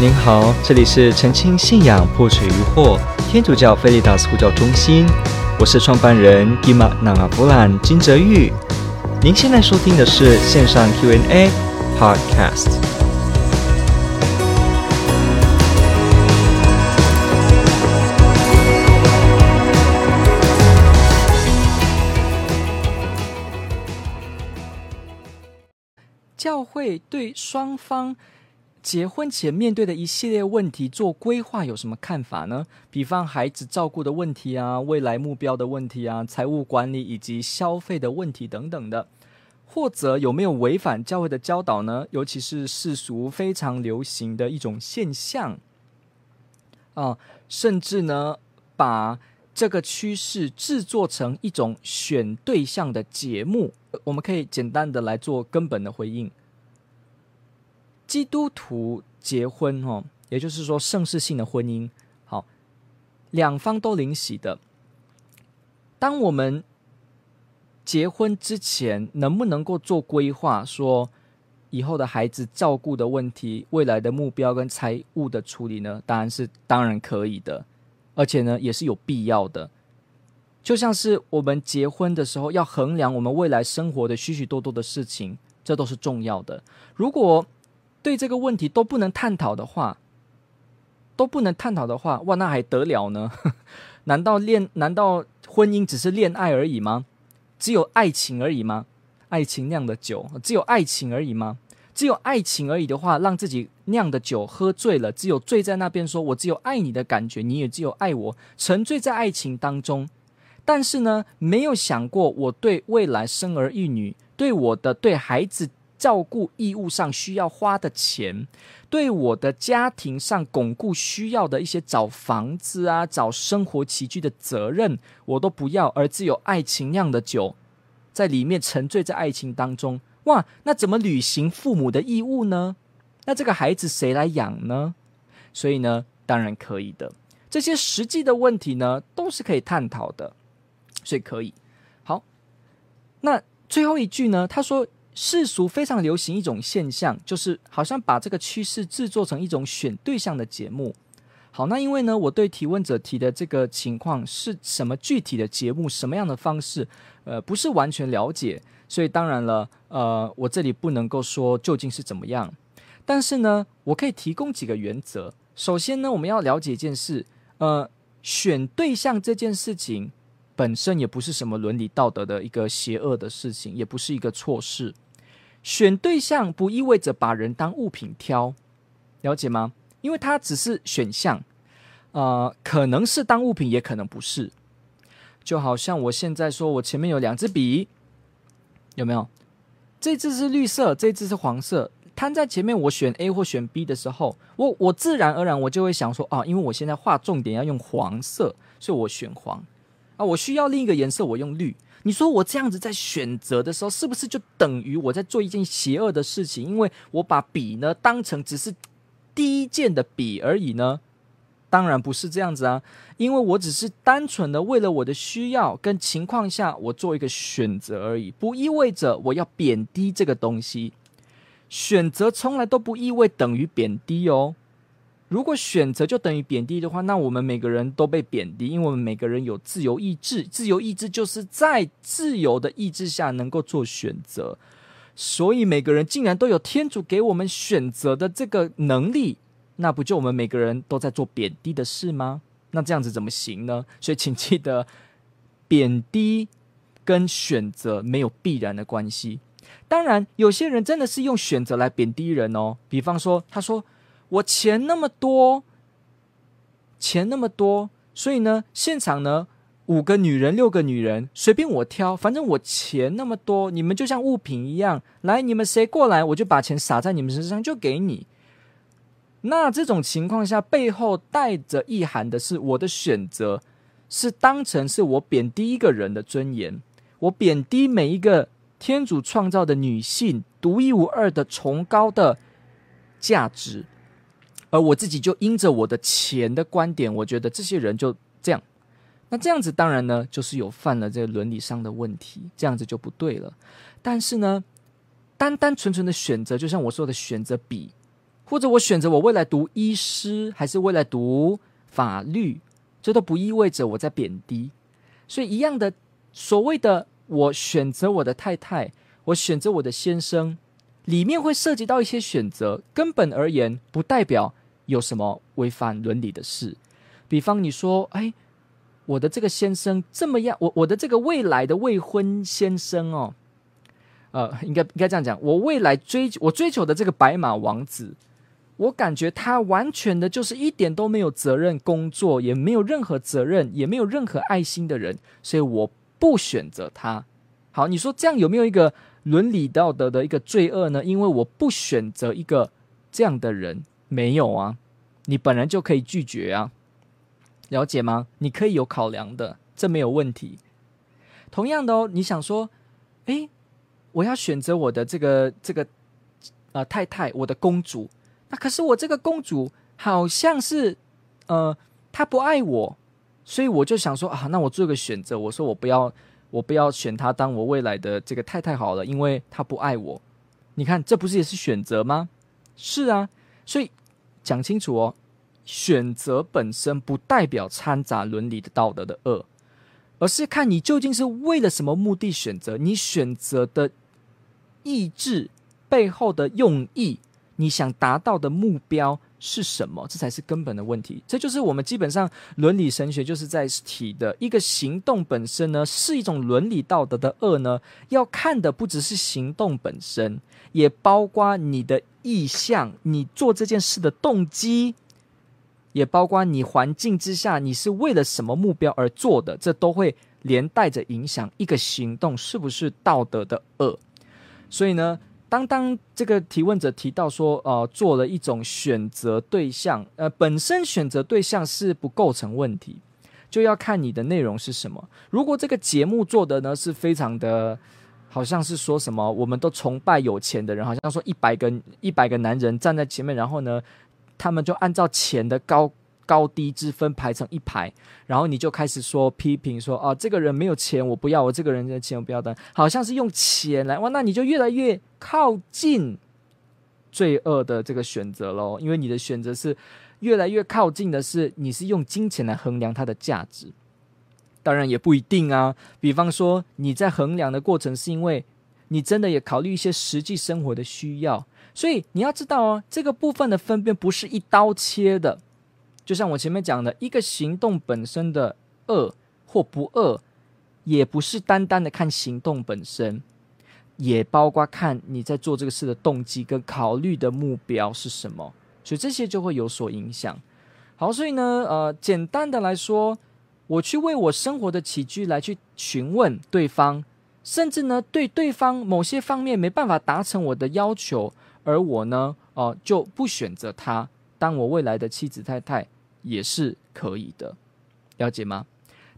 您好，这里是澄清信仰破除疑惑天主教菲利达斯呼叫中心，我是创办人吉玛纳阿布兰金泽玉。您现在收听的是线上 Q&A Podcast。教会对双方。结婚前面对的一系列问题做规划有什么看法呢？比方孩子照顾的问题啊，未来目标的问题啊，财务管理以及消费的问题等等的，或者有没有违反教会的教导呢？尤其是世俗非常流行的一种现象啊，甚至呢，把这个趋势制作成一种选对象的节目，我们可以简单的来做根本的回应。基督徒结婚，哦，也就是说圣事性的婚姻，好，两方都领洗的。当我们结婚之前，能不能够做规划，说以后的孩子照顾的问题、未来的目标跟财务的处理呢？当然是当然可以的，而且呢，也是有必要的。就像是我们结婚的时候，要衡量我们未来生活的许许多多的事情，这都是重要的。如果对这个问题都不能探讨的话，都不能探讨的话，哇，那还得了呢？难道恋？难道婚姻只是恋爱而已吗？只有爱情而已吗？爱情酿的酒，只有爱情而已吗？只有爱情而已的话，让自己酿的酒喝醉了，只有醉在那边说“我只有爱你的感觉”，你也只有爱我，沉醉在爱情当中。但是呢，没有想过我对未来生儿育女，对我的对孩子。照顾义务上需要花的钱，对我的家庭上巩固需要的一些找房子啊、找生活起居的责任，我都不要，而只有爱情酿的酒，在里面沉醉在爱情当中。哇，那怎么履行父母的义务呢？那这个孩子谁来养呢？所以呢，当然可以的。这些实际的问题呢，都是可以探讨的，所以可以。好，那最后一句呢，他说。世俗非常流行一种现象，就是好像把这个趋势制作成一种选对象的节目。好，那因为呢，我对提问者提的这个情况是什么具体的节目，什么样的方式，呃，不是完全了解，所以当然了，呃，我这里不能够说究竟是怎么样。但是呢，我可以提供几个原则。首先呢，我们要了解一件事，呃，选对象这件事情本身也不是什么伦理道德的一个邪恶的事情，也不是一个错事。选对象不意味着把人当物品挑，了解吗？因为它只是选项，呃，可能是当物品，也可能不是。就好像我现在说，我前面有两支笔，有没有？这支是绿色，这支是黄色，摊在前面，我选 A 或选 B 的时候，我我自然而然我就会想说，啊，因为我现在画重点要用黄色，所以我选黄。啊，我需要另一个颜色，我用绿。你说我这样子在选择的时候，是不是就等于我在做一件邪恶的事情？因为我把笔呢当成只是第一件的笔而已呢？当然不是这样子啊，因为我只是单纯的为了我的需要跟情况下，我做一个选择而已，不意味着我要贬低这个东西。选择从来都不意味等于贬低哦。如果选择就等于贬低的话，那我们每个人都被贬低，因为我们每个人有自由意志，自由意志就是在自由的意志下能够做选择，所以每个人竟然都有天主给我们选择的这个能力，那不就我们每个人都在做贬低的事吗？那这样子怎么行呢？所以请记得，贬低跟选择没有必然的关系。当然，有些人真的是用选择来贬低人哦，比方说，他说。我钱那么多，钱那么多，所以呢，现场呢，五个女人、六个女人，随便我挑，反正我钱那么多，你们就像物品一样，来，你们谁过来，我就把钱撒在你们身上，就给你。那这种情况下，背后带着意涵的是，我的选择是当成是我贬低一个人的尊严，我贬低每一个天主创造的女性独一无二的崇高的价值。而我自己就因着我的钱的观点，我觉得这些人就这样，那这样子当然呢，就是有犯了这个伦理上的问题，这样子就不对了。但是呢，单单纯纯的选择，就像我说的选择笔，或者我选择我未来读医师，还是未来读法律，这都不意味着我在贬低。所以一样的，所谓的我选择我的太太，我选择我的先生，里面会涉及到一些选择。根本而言，不代表有什么违反伦理的事。比方你说，哎，我的这个先生这么样，我我的这个未来的未婚先生哦，呃，应该应该这样讲，我未来追我追求的这个白马王子，我感觉他完全的就是一点都没有责任工作，也没有任何责任，也没有任何爱心的人，所以我不选择他。好，你说这样有没有一个伦理道德的一个罪恶呢？因为我不选择一个这样的人，没有啊，你本来就可以拒绝啊。了解吗？你可以有考量的，这没有问题。同样的哦，你想说，诶，我要选择我的这个这个呃太太，我的公主。那可是我这个公主好像是呃，她不爱我，所以我就想说啊，那我做个选择，我说我不要，我不要选她当我未来的这个太太好了，因为她不爱我。你看，这不是也是选择吗？是啊，所以讲清楚哦。选择本身不代表掺杂伦理的道德的恶，而是看你究竟是为了什么目的选择，你选择的意志背后的用意，你想达到的目标是什么？这才是根本的问题。这就是我们基本上伦理神学就是在提的一个行动本身呢，是一种伦理道德的恶呢。要看的不只是行动本身，也包括你的意向，你做这件事的动机。也包括你环境之下，你是为了什么目标而做的，这都会连带着影响一个行动是不是道德的恶。所以呢，当当这个提问者提到说，呃，做了一种选择对象，呃，本身选择对象是不构成问题，就要看你的内容是什么。如果这个节目做的呢是非常的，好像是说什么，我们都崇拜有钱的人，好像说一百个一百个男人站在前面，然后呢。他们就按照钱的高高低之分排成一排，然后你就开始说批评说啊，这个人没有钱，我不要；我这个人的钱我不要的，好像是用钱来哇，那你就越来越靠近罪恶的这个选择喽，因为你的选择是越来越靠近的是你是用金钱来衡量它的价值，当然也不一定啊。比方说你在衡量的过程是因为你真的也考虑一些实际生活的需要。所以你要知道哦，这个部分的分辨不是一刀切的，就像我前面讲的，一个行动本身的恶或不恶，也不是单单的看行动本身，也包括看你在做这个事的动机跟考虑的目标是什么，所以这些就会有所影响。好，所以呢，呃，简单的来说，我去为我生活的起居来去询问对方，甚至呢，对对方某些方面没办法达成我的要求。而我呢，哦、呃，就不选择他当我未来的妻子太太也是可以的，了解吗？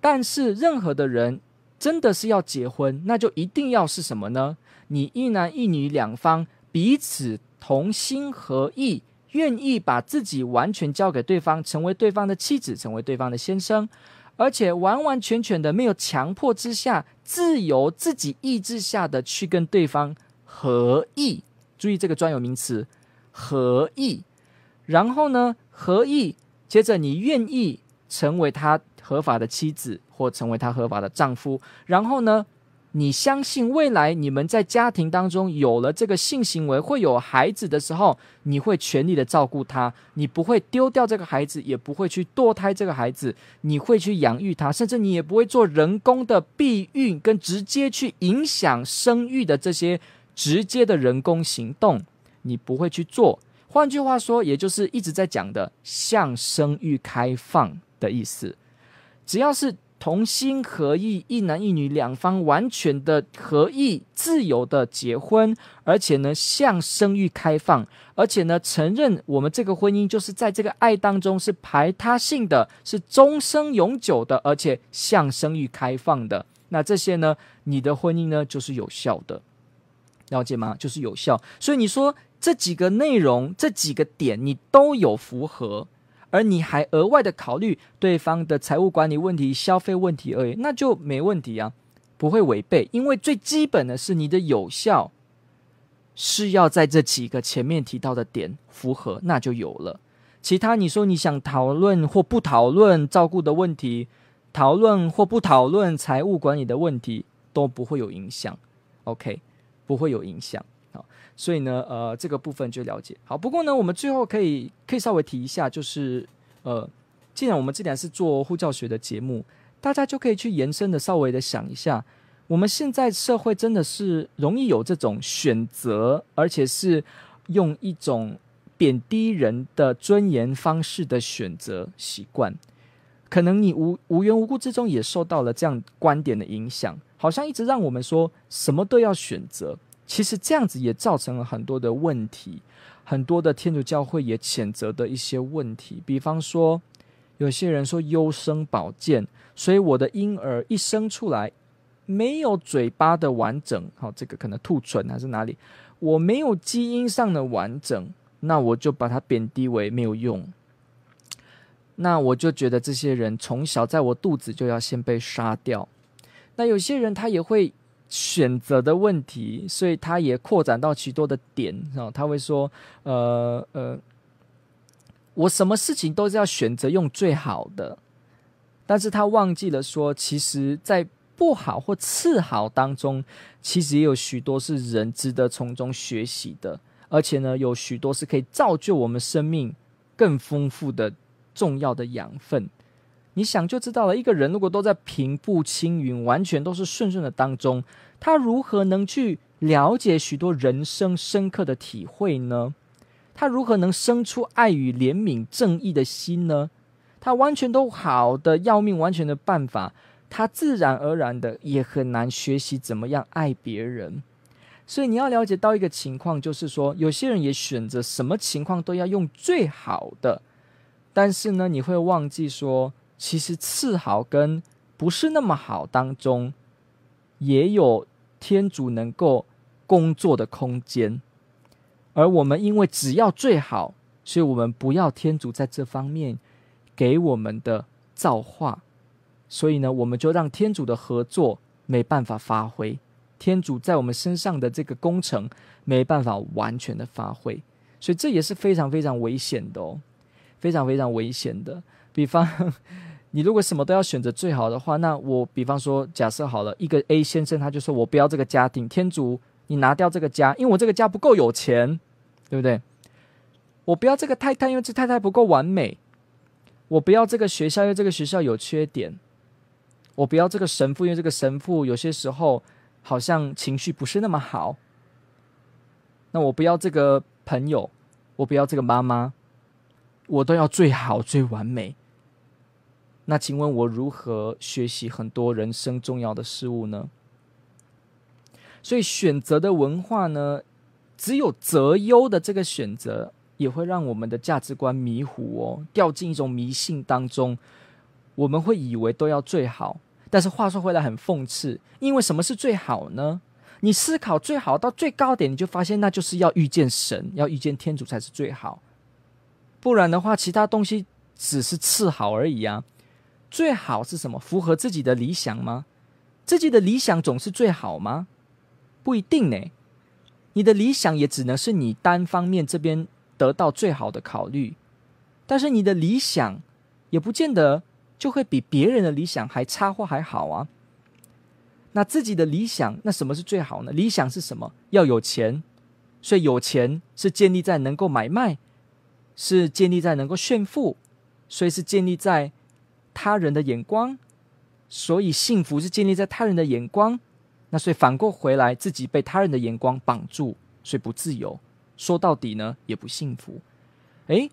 但是任何的人真的是要结婚，那就一定要是什么呢？你一男一女两方彼此同心合意，愿意把自己完全交给对方，成为对方的妻子，成为对方的先生，而且完完全全的没有强迫之下，自由自己意志下的去跟对方合意。注意这个专有名词，合意。然后呢，合意，接着你愿意成为他合法的妻子，或成为他合法的丈夫。然后呢，你相信未来你们在家庭当中有了这个性行为，会有孩子的时候，你会全力的照顾他，你不会丢掉这个孩子，也不会去堕胎这个孩子，你会去养育他，甚至你也不会做人工的避孕，跟直接去影响生育的这些。直接的人工行动，你不会去做。换句话说，也就是一直在讲的向生育开放的意思。只要是同心合意，一男一女两方完全的合意、自由的结婚，而且呢向生育开放，而且呢承认我们这个婚姻就是在这个爱当中是排他性的，是终生永久的，而且向生育开放的。那这些呢，你的婚姻呢就是有效的。了解吗？就是有效。所以你说这几个内容、这几个点你都有符合，而你还额外的考虑对方的财务管理问题、消费问题而已，那就没问题啊，不会违背。因为最基本的是你的有效是要在这几个前面提到的点符合，那就有了。其他你说你想讨论或不讨论照顾的问题，讨论或不讨论财务管理的问题都不会有影响，OK，不会有影响。好，所以呢，呃，这个部分就了解。好，不过呢，我们最后可以可以稍微提一下，就是呃，既然我们既然是做护教学的节目，大家就可以去延伸的稍微的想一下，我们现在社会真的是容易有这种选择，而且是用一种。贬低人的尊严方式的选择习惯，可能你无无缘无故之中也受到了这样观点的影响，好像一直让我们说什么都要选择。其实这样子也造成了很多的问题，很多的天主教会也谴责的一些问题。比方说，有些人说优生保健，所以我的婴儿一生出来没有嘴巴的完整，好，这个可能兔唇还是哪里，我没有基因上的完整。那我就把它贬低为没有用。那我就觉得这些人从小在我肚子就要先被杀掉。那有些人他也会选择的问题，所以他也扩展到许多的点啊。他会说：“呃呃，我什么事情都是要选择用最好的。”但是他忘记了说，其实，在不好或次好当中，其实也有许多是人值得从中学习的。而且呢，有许多是可以造就我们生命更丰富的重要的养分。你想就知道了，一个人如果都在平步青云，完全都是顺顺的当中，他如何能去了解许多人生深刻的体会呢？他如何能生出爱与怜悯、正义的心呢？他完全都好的要命，完全的办法，他自然而然的也很难学习怎么样爱别人。所以你要了解到一个情况，就是说，有些人也选择什么情况都要用最好的，但是呢，你会忘记说，其实次好跟不是那么好当中，也有天主能够工作的空间。而我们因为只要最好，所以我们不要天主在这方面给我们的造化，所以呢，我们就让天主的合作没办法发挥。天主在我们身上的这个工程没办法完全的发挥，所以这也是非常非常危险的哦，非常非常危险的。比方，你如果什么都要选择最好的话，那我比方说，假设好了，一个 A 先生他就说我不要这个家庭，天主你拿掉这个家，因为我这个家不够有钱，对不对？我不要这个太太，因为这太太不够完美。我不要这个学校，因为这个学校有缺点。我不要这个神父，因为这个神父有些时候。好像情绪不是那么好，那我不要这个朋友，我不要这个妈妈，我都要最好最完美。那请问我如何学习很多人生重要的事物呢？所以选择的文化呢，只有择优的这个选择，也会让我们的价值观迷糊哦，掉进一种迷信当中。我们会以为都要最好。但是话说回来，很讽刺，因为什么是最好呢？你思考最好到最高点，你就发现那就是要遇见神，要遇见天主才是最好。不然的话，其他东西只是次好而已啊。最好是什么？符合自己的理想吗？自己的理想总是最好吗？不一定呢。你的理想也只能是你单方面这边得到最好的考虑，但是你的理想也不见得。就会比别人的理想还差或还好啊。那自己的理想，那什么是最好呢？理想是什么？要有钱，所以有钱是建立在能够买卖，是建立在能够炫富，所以是建立在他人的眼光，所以幸福是建立在他人的眼光。那所以反过回来，自己被他人的眼光绑住，所以不自由。说到底呢，也不幸福。诶，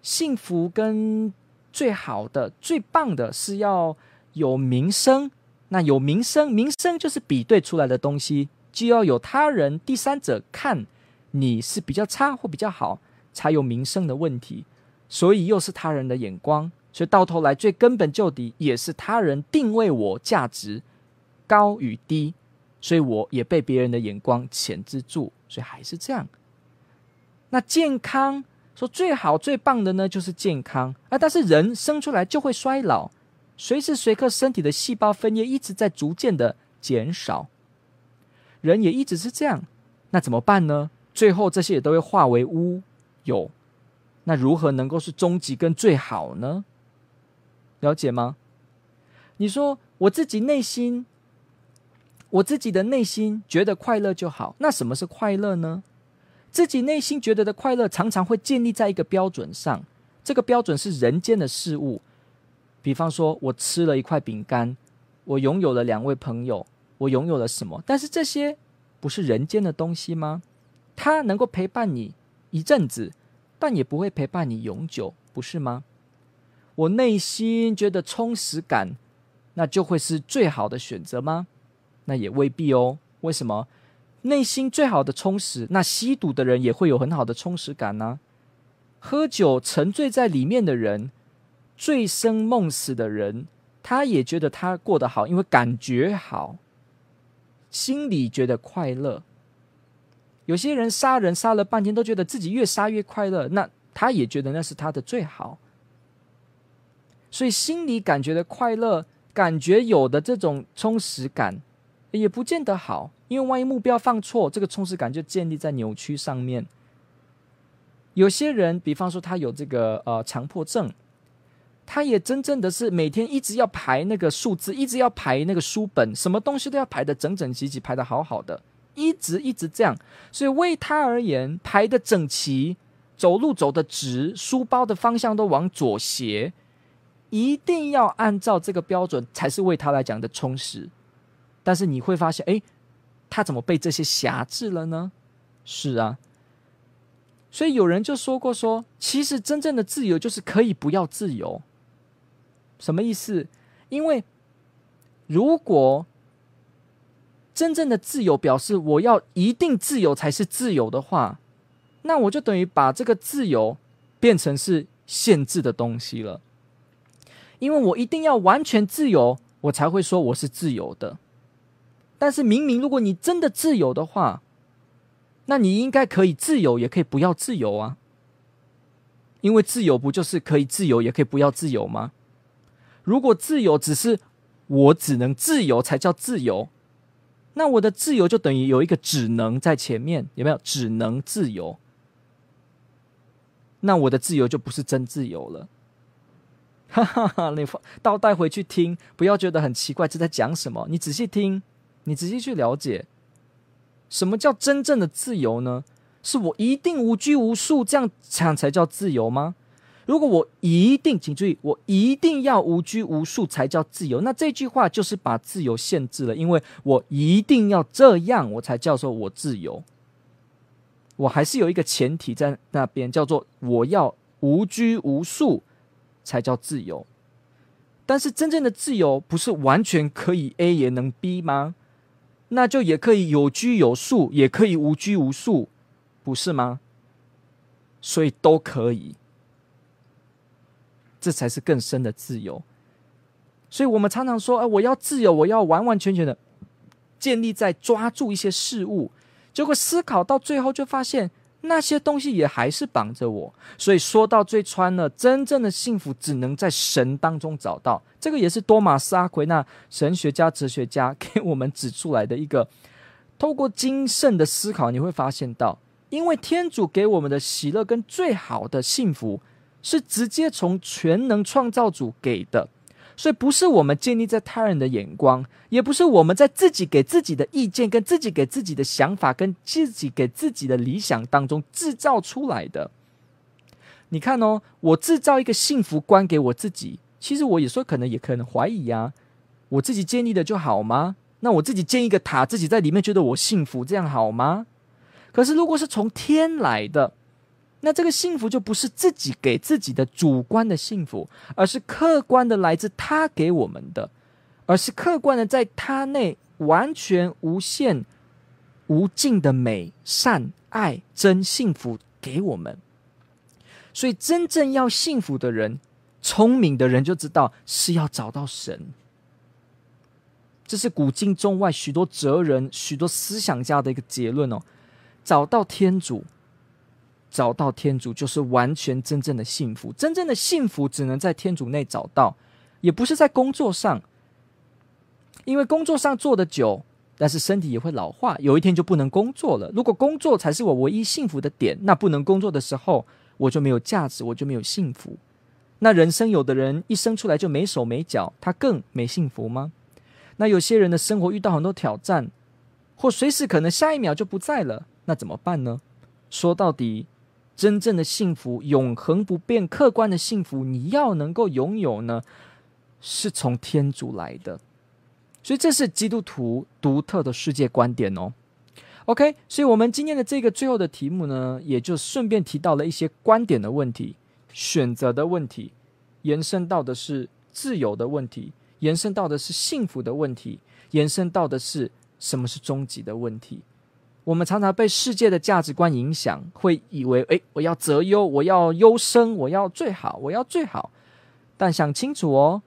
幸福跟。最好的、最棒的是要有名声，那有名声，名声就是比对出来的东西，就要有他人、第三者看你是比较差或比较好，才有名声的问题。所以又是他人的眼光，所以到头来最根本就底也是他人定位我价值高与低，所以我也被别人的眼光钳制住，所以还是这样。那健康。说最好最棒的呢，就是健康啊！但是人生出来就会衰老，随时随刻身体的细胞分裂一直在逐渐的减少，人也一直是这样，那怎么办呢？最后这些也都会化为乌有。那如何能够是终极跟最好呢？了解吗？你说我自己内心，我自己的内心觉得快乐就好。那什么是快乐呢？自己内心觉得的快乐，常常会建立在一个标准上。这个标准是人间的事物。比方说，我吃了一块饼干，我拥有了两位朋友，我拥有了什么？但是这些不是人间的东西吗？它能够陪伴你一阵子。但也不会陪伴你永久，不是吗？我内心觉得充实感，那就会是最好的选择吗？那也未必哦。为什么？内心最好的充实，那吸毒的人也会有很好的充实感呢？喝酒沉醉在里面的人，醉生梦死的人，他也觉得他过得好，因为感觉好，心里觉得快乐。有些人杀人杀了半天，都觉得自己越杀越快乐，那他也觉得那是他的最好。所以心里感觉的快乐，感觉有的这种充实感，也不见得好，因为万一目标放错，这个充实感就建立在扭曲上面。有些人，比方说他有这个呃强迫症，他也真正的是每天一直要排那个数字，一直要排那个书本，什么东西都要排得整整齐齐，排得好好的。一直一直这样，所以为他而言，排得整齐，走路走得直，书包的方向都往左斜，一定要按照这个标准，才是为他来讲的充实。但是你会发现，哎，他怎么被这些辖制了呢？是啊，所以有人就说过说，说其实真正的自由就是可以不要自由。什么意思？因为如果真正的自由表示我要一定自由才是自由的话，那我就等于把这个自由变成是限制的东西了。因为我一定要完全自由，我才会说我是自由的。但是明明如果你真的自由的话，那你应该可以自由，也可以不要自由啊。因为自由不就是可以自由，也可以不要自由吗？如果自由只是我只能自由才叫自由。那我的自由就等于有一个只能在前面，有没有？只能自由。那我的自由就不是真自由了。哈 哈哈！你倒带回去听，不要觉得很奇怪，这在讲什么？你仔细听，你仔细去了解，什么叫真正的自由呢？是我一定无拘无束，这样这样才叫自由吗？如果我一定，请注意，我一定要无拘无束才叫自由，那这句话就是把自由限制了，因为我一定要这样，我才叫做我自由。我还是有一个前提在那边，叫做我要无拘无束才叫自由。但是真正的自由不是完全可以 A 也能 B 吗？那就也可以有拘有束，也可以无拘无束，不是吗？所以都可以。这才是更深的自由，所以我们常常说：“哎，我要自由，我要完完全全的建立在抓住一些事物。”结果思考到最后，就发现那些东西也还是绑着我。所以说到最穿了，真正的幸福只能在神当中找到。这个也是多玛斯阿奎那神学家、哲学家给我们指出来的一个。透过精慎的思考，你会发现到，因为天主给我们的喜乐跟最好的幸福。是直接从全能创造主给的，所以不是我们建立在他人的眼光，也不是我们在自己给自己的意见、跟自己给自己的想法、跟自己给自己的理想当中制造出来的。你看哦，我制造一个幸福观给我自己，其实我有时候可能也可能怀疑呀，我自己建立的就好吗？那我自己建一个塔，自己在里面觉得我幸福，这样好吗？可是如果是从天来的。那这个幸福就不是自己给自己的主观的幸福，而是客观的来自他给我们的，而是客观的在他内完全无限无尽的美善爱真幸福给我们。所以真正要幸福的人，聪明的人就知道是要找到神。这是古今中外许多哲人、许多思想家的一个结论哦，找到天主。找到天主就是完全真正的幸福，真正的幸福只能在天主内找到，也不是在工作上，因为工作上做得久，但是身体也会老化，有一天就不能工作了。如果工作才是我唯一幸福的点，那不能工作的时候，我就没有价值，我就没有幸福。那人生有的人一生出来就没手没脚，他更没幸福吗？那有些人的生活遇到很多挑战，或随时可能下一秒就不在了，那怎么办呢？说到底，真正的幸福、永恒不变、客观的幸福，你要能够拥有呢，是从天主来的。所以这是基督徒独特的世界观点哦。OK，所以我们今天的这个最后的题目呢，也就顺便提到了一些观点的问题、选择的问题，延伸到的是自由的问题。延伸到的是幸福的问题，延伸到的是什么是终极的问题。我们常常被世界的价值观影响，会以为：诶，我要择优，我要优生，我要最好，我要最好。但想清楚哦，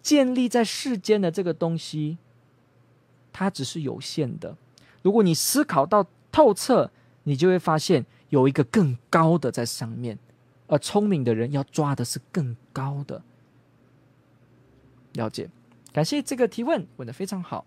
建立在世间的这个东西，它只是有限的。如果你思考到透彻，你就会发现有一个更高的在上面，而聪明的人要抓的是更高的。了解，感谢这个提问，问的非常好。